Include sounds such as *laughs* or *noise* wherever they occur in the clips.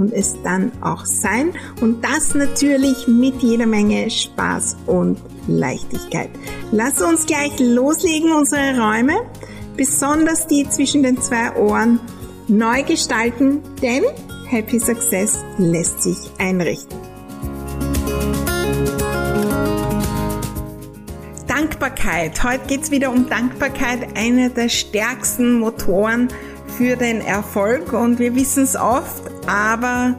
und es dann auch sein. Und das natürlich mit jeder Menge Spaß und Leichtigkeit. Lass uns gleich loslegen, unsere Räume, besonders die zwischen den zwei Ohren, neu gestalten, denn Happy Success lässt sich einrichten. Dankbarkeit. Heute geht es wieder um Dankbarkeit, einer der stärksten Motoren für den Erfolg und wir wissen es oft, aber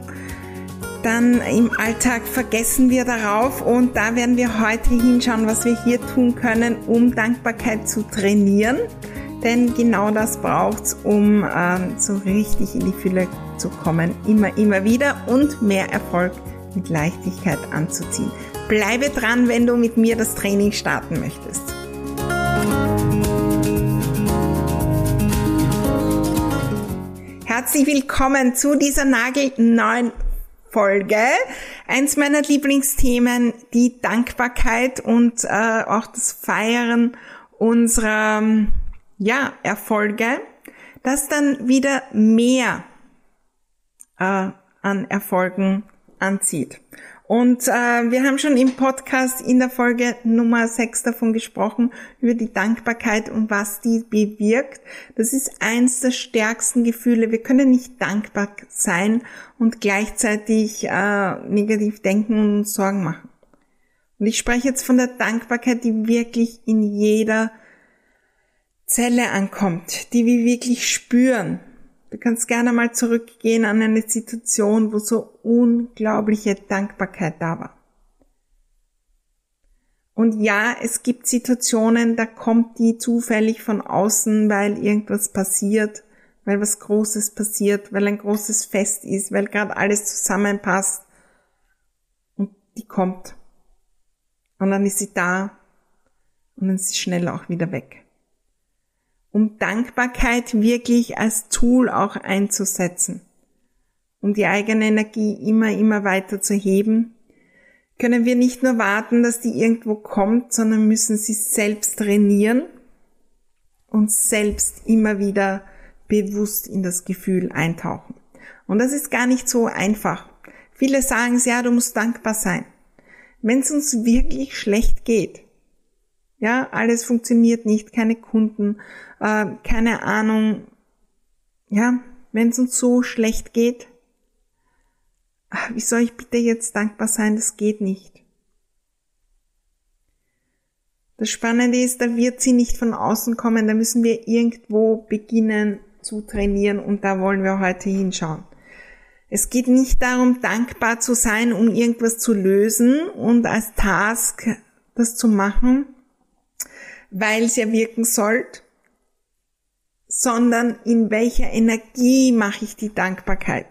dann im Alltag vergessen wir darauf und da werden wir heute hinschauen, was wir hier tun können, um Dankbarkeit zu trainieren. Denn genau das braucht es, um ähm, so richtig in die Fülle zu kommen, immer, immer wieder und mehr Erfolg mit Leichtigkeit anzuziehen. Bleibe dran, wenn du mit mir das Training starten möchtest. Herzlich willkommen zu dieser nagelneuen Folge. Eins meiner Lieblingsthemen, die Dankbarkeit und äh, auch das Feiern unserer ja, Erfolge, das dann wieder mehr äh, an Erfolgen anzieht. Und äh, wir haben schon im Podcast in der Folge Nummer 6 davon gesprochen, über die Dankbarkeit und was die bewirkt. Das ist eins der stärksten Gefühle. Wir können nicht dankbar sein und gleichzeitig äh, negativ denken und uns Sorgen machen. Und ich spreche jetzt von der Dankbarkeit, die wirklich in jeder Zelle ankommt, die wir wirklich spüren. Du kannst gerne mal zurückgehen an eine Situation, wo so unglaubliche Dankbarkeit da war. Und ja, es gibt Situationen, da kommt die zufällig von außen, weil irgendwas passiert, weil was Großes passiert, weil ein großes Fest ist, weil gerade alles zusammenpasst. Und die kommt. Und dann ist sie da. Und dann ist sie schnell auch wieder weg um Dankbarkeit wirklich als Tool auch einzusetzen, um die eigene Energie immer, immer weiter zu heben, können wir nicht nur warten, dass die irgendwo kommt, sondern müssen sie selbst trainieren und selbst immer wieder bewusst in das Gefühl eintauchen. Und das ist gar nicht so einfach. Viele sagen, ja, du musst dankbar sein. Wenn es uns wirklich schlecht geht, ja, alles funktioniert nicht, keine Kunden, äh, keine Ahnung. Ja, wenn es uns so schlecht geht, wie soll ich bitte jetzt dankbar sein? Das geht nicht. Das Spannende ist, da wird sie nicht von außen kommen, da müssen wir irgendwo beginnen zu trainieren und da wollen wir heute hinschauen. Es geht nicht darum, dankbar zu sein, um irgendwas zu lösen und als Task das zu machen, weil es ja wirken sollte, sondern in welcher Energie mache ich die Dankbarkeit?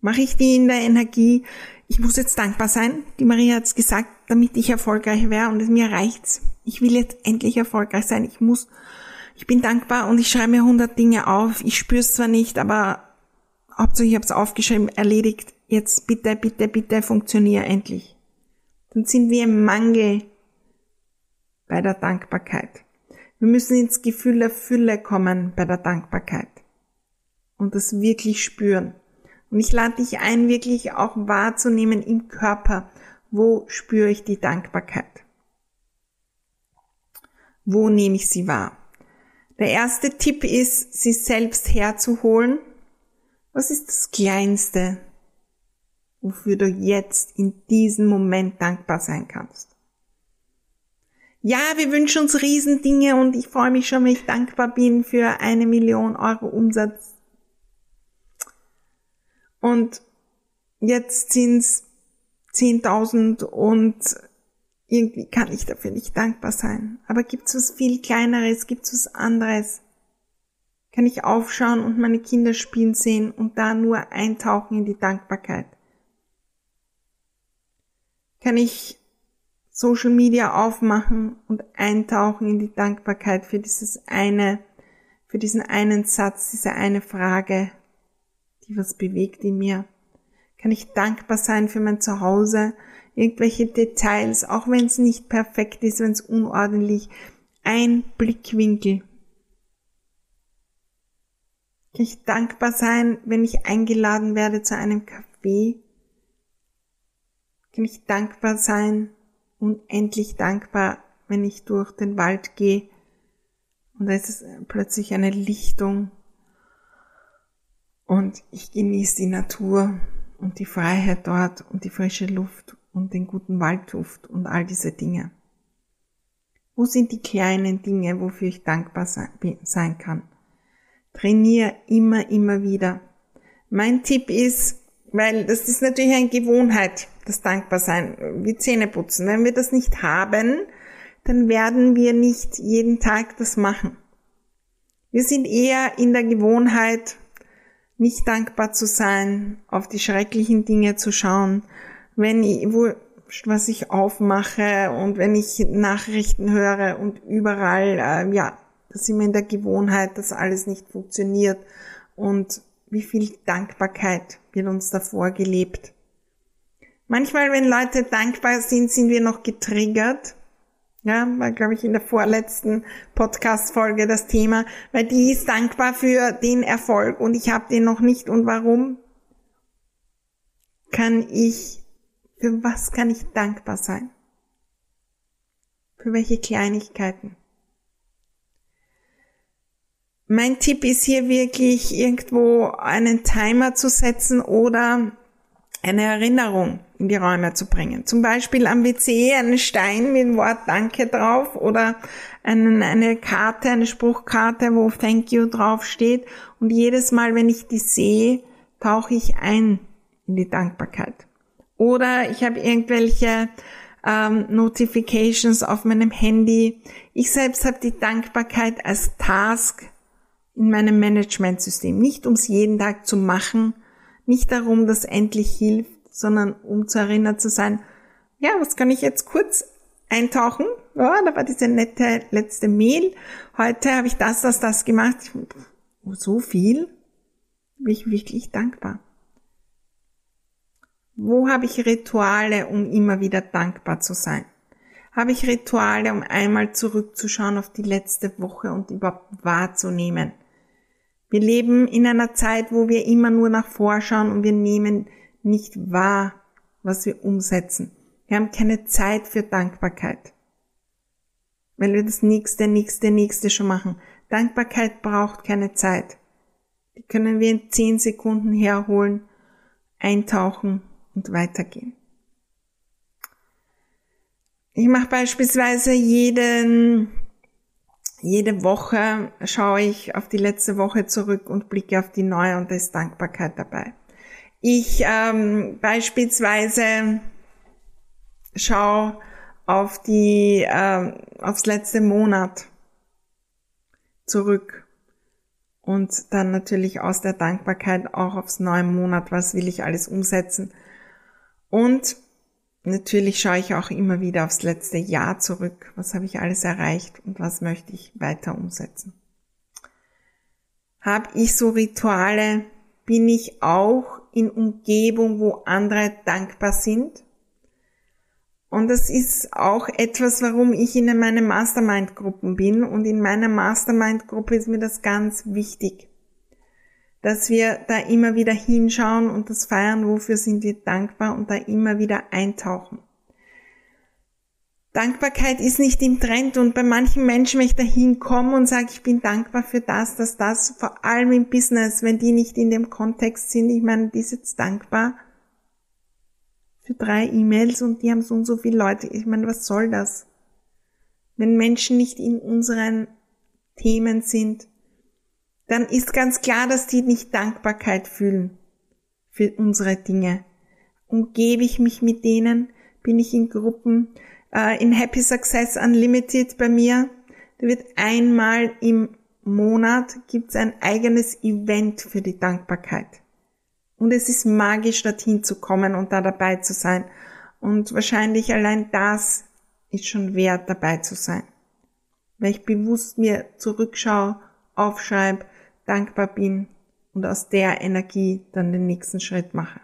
Mache ich die in der Energie, ich muss jetzt dankbar sein, die Maria hat es gesagt, damit ich erfolgreich wäre und es mir reicht's. Ich will jetzt endlich erfolgreich sein. Ich muss, ich bin dankbar und ich schreibe mir hundert Dinge auf. Ich spüre es zwar nicht, aber Hauptsache ich habe es aufgeschrieben, erledigt. Jetzt bitte, bitte, bitte funktioniere endlich. Dann sind wir im Mangel bei der Dankbarkeit. Wir müssen ins Gefühl der Fülle kommen bei der Dankbarkeit und das wirklich spüren. Und ich lade dich ein, wirklich auch wahrzunehmen im Körper, wo spüre ich die Dankbarkeit? Wo nehme ich sie wahr? Der erste Tipp ist, sie selbst herzuholen. Was ist das Kleinste, wofür du jetzt in diesem Moment dankbar sein kannst? Ja, wir wünschen uns Riesendinge und ich freue mich schon, wenn ich dankbar bin für eine Million Euro Umsatz. Und jetzt sind's 10.000 und irgendwie kann ich dafür nicht dankbar sein. Aber gibt's was viel kleineres, gibt's was anderes? Kann ich aufschauen und meine Kinder spielen sehen und da nur eintauchen in die Dankbarkeit? kann ich Social Media aufmachen und eintauchen in die Dankbarkeit für dieses eine, für diesen einen Satz, diese eine Frage, die was bewegt in mir. Kann ich dankbar sein für mein Zuhause, irgendwelche Details, auch wenn es nicht perfekt ist, wenn es unordentlich, ein Blickwinkel. Kann ich dankbar sein, wenn ich eingeladen werde zu einem Café? Kann ich dankbar sein, unendlich dankbar, wenn ich durch den Wald gehe und da ist plötzlich eine Lichtung und ich genieße die Natur und die Freiheit dort und die frische Luft und den guten Waldduft und all diese Dinge. Wo sind die kleinen Dinge, wofür ich dankbar sein kann? Trainier immer, immer wieder. Mein Tipp ist, weil das ist natürlich eine Gewohnheit, das Dankbarsein, wie Zähne putzen. Wenn wir das nicht haben, dann werden wir nicht jeden Tag das machen. Wir sind eher in der Gewohnheit, nicht dankbar zu sein, auf die schrecklichen Dinge zu schauen, wenn ich, wo, was ich aufmache und wenn ich Nachrichten höre und überall, äh, ja, da sind wir in der Gewohnheit, dass alles nicht funktioniert und wie viel Dankbarkeit wird uns davor gelebt. Manchmal, wenn Leute dankbar sind, sind wir noch getriggert. Ja, war, glaube ich, in der vorletzten Podcast-Folge das Thema, weil die ist dankbar für den Erfolg und ich habe den noch nicht. Und warum? Kann ich, für was kann ich dankbar sein? Für welche Kleinigkeiten? Mein Tipp ist hier wirklich irgendwo einen Timer zu setzen oder eine Erinnerung in die Räume zu bringen. Zum Beispiel am WC einen Stein mit dem Wort Danke drauf oder einen, eine Karte, eine Spruchkarte, wo Thank you drauf steht. Und jedes Mal, wenn ich die sehe, tauche ich ein in die Dankbarkeit. Oder ich habe irgendwelche ähm, Notifications auf meinem Handy. Ich selbst habe die Dankbarkeit als Task in meinem Managementsystem. Nicht ums jeden Tag zu machen, nicht darum, dass endlich hilft, sondern um zu erinnert zu sein, ja, was kann ich jetzt kurz eintauchen? Ja, da war diese nette letzte Mail. Heute habe ich das, das, das gemacht. So viel? Bin ich wirklich dankbar. Wo habe ich Rituale, um immer wieder dankbar zu sein? Habe ich Rituale, um einmal zurückzuschauen auf die letzte Woche und überhaupt wahrzunehmen? Wir leben in einer Zeit, wo wir immer nur nach vorschauen und wir nehmen nicht wahr, was wir umsetzen. Wir haben keine Zeit für Dankbarkeit, weil wir das nächste, nächste, nächste schon machen. Dankbarkeit braucht keine Zeit. Die können wir in zehn Sekunden herholen, eintauchen und weitergehen. Ich mache beispielsweise jeden jede Woche schaue ich auf die letzte Woche zurück und blicke auf die neue und da ist Dankbarkeit dabei. Ich ähm, beispielsweise schaue auf die ähm, aufs letzte Monat zurück und dann natürlich aus der Dankbarkeit auch aufs neue Monat, was will ich alles umsetzen. Und Natürlich schaue ich auch immer wieder aufs letzte Jahr zurück. Was habe ich alles erreicht und was möchte ich weiter umsetzen? Habe ich so Rituale? Bin ich auch in Umgebung, wo andere dankbar sind? Und das ist auch etwas, warum ich in meinen Mastermind-Gruppen bin. Und in meiner Mastermind-Gruppe ist mir das ganz wichtig dass wir da immer wieder hinschauen und das feiern, wofür sind wir dankbar und da immer wieder eintauchen. Dankbarkeit ist nicht im Trend und bei manchen Menschen, wenn ich da hinkomme und sage, ich bin dankbar für das, dass das, vor allem im Business, wenn die nicht in dem Kontext sind, ich meine, die ist jetzt dankbar für drei E-Mails und die haben so und so viele Leute. Ich meine, was soll das? Wenn Menschen nicht in unseren Themen sind, dann ist ganz klar, dass die nicht Dankbarkeit fühlen für unsere Dinge. Umgebe ich mich mit denen, bin ich in Gruppen, äh, in Happy Success Unlimited bei mir, da wird einmal im Monat gibt's ein eigenes Event für die Dankbarkeit. Und es ist magisch, dorthin zu kommen und da dabei zu sein. Und wahrscheinlich allein das ist schon wert, dabei zu sein. Weil ich bewusst mir zurückschaue, aufschreibe, dankbar bin und aus der Energie dann den nächsten Schritt mache.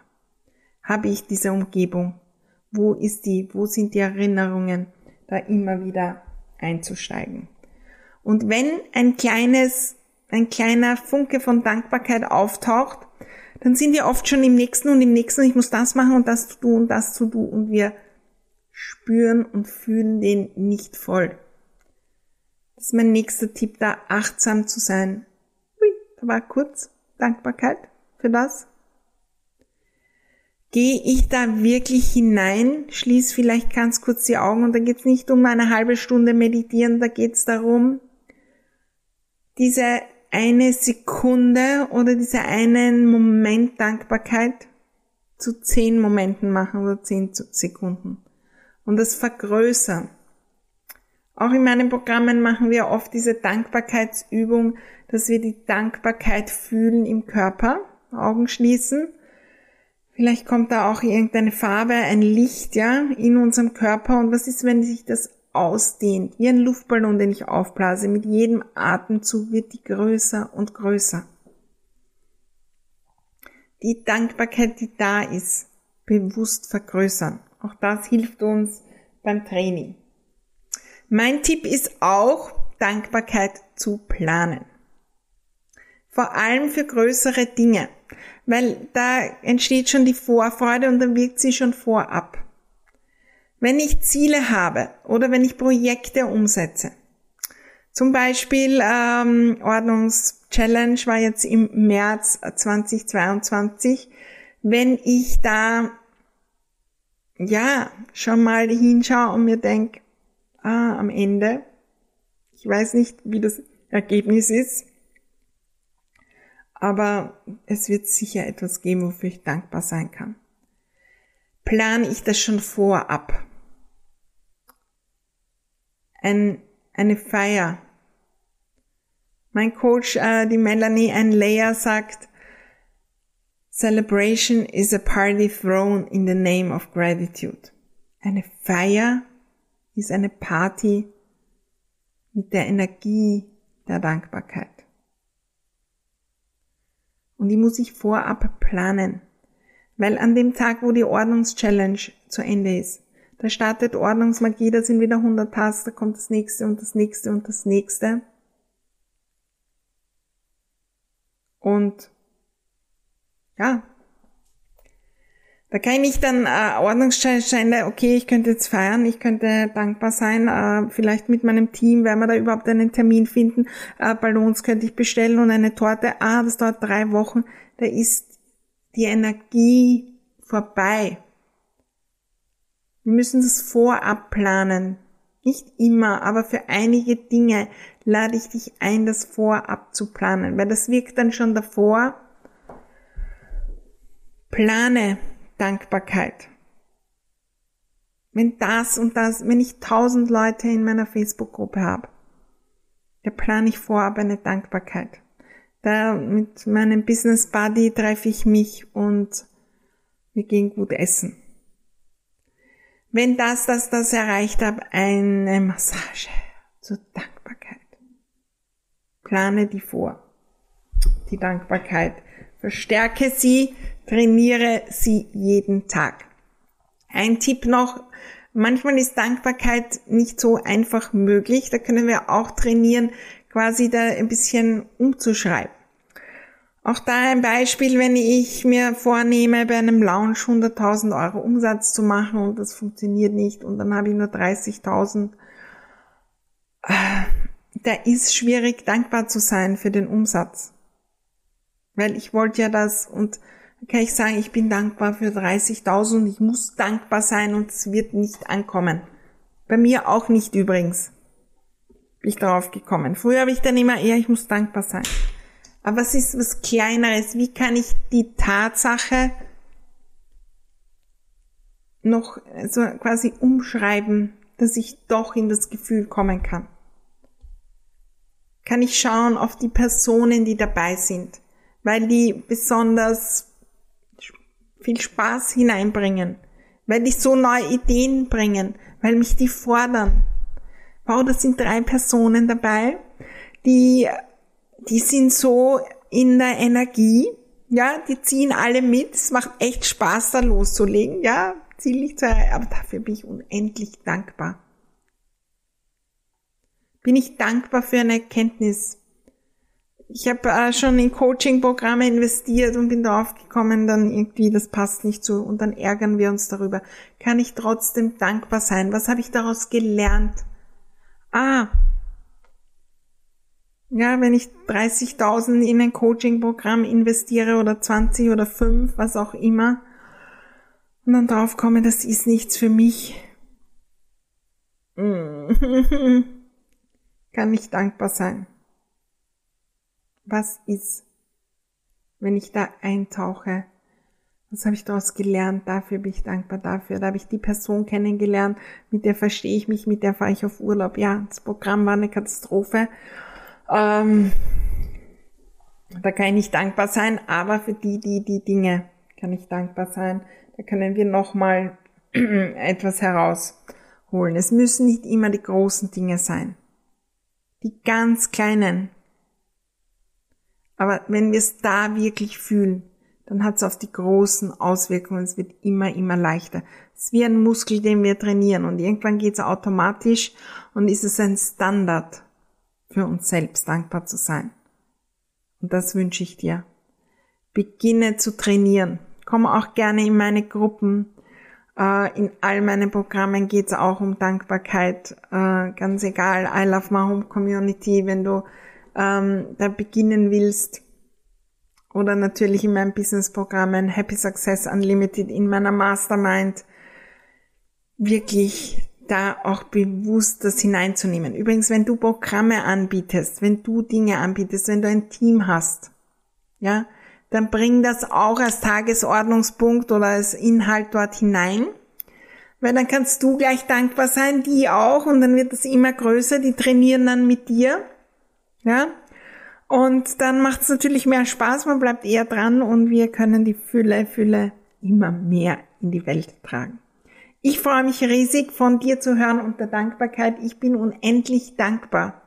Habe ich diese Umgebung? Wo ist die? Wo sind die Erinnerungen? Da immer wieder einzusteigen. Und wenn ein kleines, ein kleiner Funke von Dankbarkeit auftaucht, dann sind wir oft schon im nächsten und im nächsten, ich muss das machen und das zu tun und das zu tun und wir spüren und fühlen den nicht voll. Das ist mein nächster Tipp, da achtsam zu sein. Ui, da war kurz Dankbarkeit für das. Gehe ich da wirklich hinein, schließ vielleicht ganz kurz die Augen und da geht es nicht um eine halbe Stunde meditieren, da geht es darum, diese eine Sekunde oder diese einen Moment Dankbarkeit zu zehn Momenten machen oder zehn Sekunden und das vergrößern. Auch in meinen Programmen machen wir oft diese Dankbarkeitsübung, dass wir die Dankbarkeit fühlen im Körper, Augen schließen. Vielleicht kommt da auch irgendeine Farbe, ein Licht, ja, in unserem Körper. Und was ist, wenn sich das ausdehnt? Wie ein Luftballon, den ich aufblase. Mit jedem Atemzug wird die größer und größer. Die Dankbarkeit, die da ist, bewusst vergrößern. Auch das hilft uns beim Training. Mein Tipp ist auch, Dankbarkeit zu planen. Vor allem für größere Dinge, weil da entsteht schon die Vorfreude und dann wirkt sie schon vorab. Wenn ich Ziele habe oder wenn ich Projekte umsetze, zum Beispiel ähm, Ordnungschallenge war jetzt im März 2022, wenn ich da ja schon mal hinschaue und mir denke, ah, am Ende. Ich weiß nicht, wie das Ergebnis ist, aber es wird sicher etwas geben, wofür ich dankbar sein kann. Plane ich das schon vorab? Ein, eine Feier. Mein Coach, äh, die Melanie Ann Leia, sagt, Celebration is a party thrown in the name of gratitude. Eine Feier ist eine Party mit der Energie der Dankbarkeit. Und die muss ich vorab planen, weil an dem Tag, wo die Ordnungschallenge zu Ende ist, da startet Ordnungsmagie, da sind wieder 100 Tasks, da kommt das nächste und das nächste und das nächste. Und ja, da kann ich dann äh, Ordnungsstände, okay, ich könnte jetzt feiern, ich könnte dankbar sein, äh, vielleicht mit meinem Team, werden wir da überhaupt einen Termin finden, äh, Ballons könnte ich bestellen und eine Torte, ah, das dauert drei Wochen, da ist die Energie vorbei. Wir müssen das vorab planen. Nicht immer, aber für einige Dinge lade ich dich ein, das vorab zu planen, weil das wirkt dann schon davor. Plane Dankbarkeit. Wenn das und das, wenn ich tausend Leute in meiner Facebook-Gruppe habe, da plane ich vorab eine Dankbarkeit. Da mit meinem Business Buddy treffe ich mich und wir gehen gut essen. Wenn das, das, das erreicht habe, eine Massage zur Dankbarkeit. Plane die vor. Die Dankbarkeit. Verstärke sie, trainiere sie jeden Tag. Ein Tipp noch, manchmal ist Dankbarkeit nicht so einfach möglich. Da können wir auch trainieren, quasi da ein bisschen umzuschreiben. Auch da ein Beispiel, wenn ich mir vornehme, bei einem Lounge 100.000 Euro Umsatz zu machen und das funktioniert nicht und dann habe ich nur 30.000. Äh, da ist schwierig, dankbar zu sein für den Umsatz. Weil ich wollte ja das und kann ich sagen, ich bin dankbar für 30.000 und ich muss dankbar sein und es wird nicht ankommen. Bei mir auch nicht übrigens. Bin ich darauf gekommen. Früher habe ich dann immer eher, ich muss dankbar sein. Aber was ist was Kleineres? Wie kann ich die Tatsache noch so quasi umschreiben, dass ich doch in das Gefühl kommen kann? Kann ich schauen auf die Personen, die dabei sind, weil die besonders viel Spaß hineinbringen, weil die so neue Ideen bringen, weil mich die fordern. Wow, da sind drei Personen dabei, die, die sind so in der Energie, ja, die ziehen alle mit. Es macht echt Spaß, da loszulegen, ja, ziemlich zu aber dafür bin ich unendlich dankbar. Bin ich dankbar für eine Erkenntnis. Ich habe äh, schon in Coaching-Programme investiert und bin darauf gekommen, dann irgendwie, das passt nicht so und dann ärgern wir uns darüber. Kann ich trotzdem dankbar sein? Was habe ich daraus gelernt? Ah, ja, wenn ich 30.000 in ein Coaching-Programm investiere oder 20 oder 5, was auch immer, und dann drauf komme, das ist nichts für mich, *laughs* kann ich dankbar sein. Was ist, wenn ich da eintauche? Was habe ich daraus gelernt? Dafür bin ich dankbar dafür. Da habe ich die Person kennengelernt, mit der verstehe ich mich, mit der fahre ich auf Urlaub. Ja, das Programm war eine Katastrophe ähm, da kann ich nicht dankbar sein, aber für die, die, die Dinge kann ich dankbar sein. Da können wir nochmal *clears throat* etwas herausholen. Es müssen nicht immer die großen Dinge sein. Die ganz kleinen. Aber wenn wir es da wirklich fühlen, dann hat es auf die großen Auswirkungen. Es wird immer, immer leichter. Es ist wie ein Muskel, den wir trainieren und irgendwann geht es automatisch und ist es ein Standard für uns selbst dankbar zu sein. Und das wünsche ich dir. Beginne zu trainieren. Komm auch gerne in meine Gruppen. Äh, in all meinen Programmen geht es auch um Dankbarkeit. Äh, ganz egal, I Love My Home Community, wenn du ähm, da beginnen willst. Oder natürlich in meinen Business-Programmen Happy Success Unlimited, in meiner Mastermind. Wirklich da auch bewusst das hineinzunehmen. Übrigens, wenn du Programme anbietest, wenn du Dinge anbietest, wenn du ein Team hast, ja, dann bring das auch als Tagesordnungspunkt oder als Inhalt dort hinein. Weil dann kannst du gleich dankbar sein, die auch, und dann wird das immer größer, die trainieren dann mit dir. Ja. Und dann macht es natürlich mehr Spaß, man bleibt eher dran und wir können die Fülle, Fülle immer mehr in die Welt tragen. Ich freue mich riesig, von dir zu hören und der Dankbarkeit. Ich bin unendlich dankbar,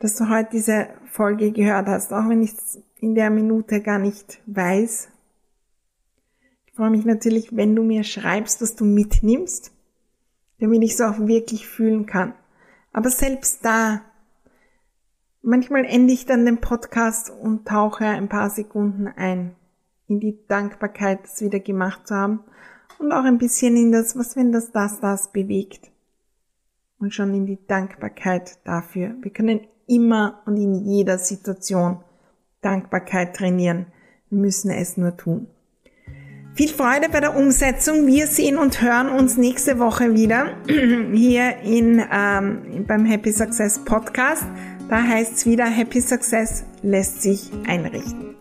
dass du heute diese Folge gehört hast, auch wenn ich es in der Minute gar nicht weiß. Ich freue mich natürlich, wenn du mir schreibst, was du mitnimmst, damit ich es auch wirklich fühlen kann. Aber selbst da, manchmal ende ich dann den Podcast und tauche ein paar Sekunden ein in die Dankbarkeit, das wieder gemacht zu haben und auch ein bisschen in das, was wenn das, das, das bewegt. Und schon in die Dankbarkeit dafür. Wir können immer und in jeder Situation Dankbarkeit trainieren. Wir müssen es nur tun. Viel Freude bei der Umsetzung. Wir sehen und hören uns nächste Woche wieder *clears throat* hier in, ähm, beim Happy Success Podcast. Da heißt es wieder, Happy Success lässt sich einrichten.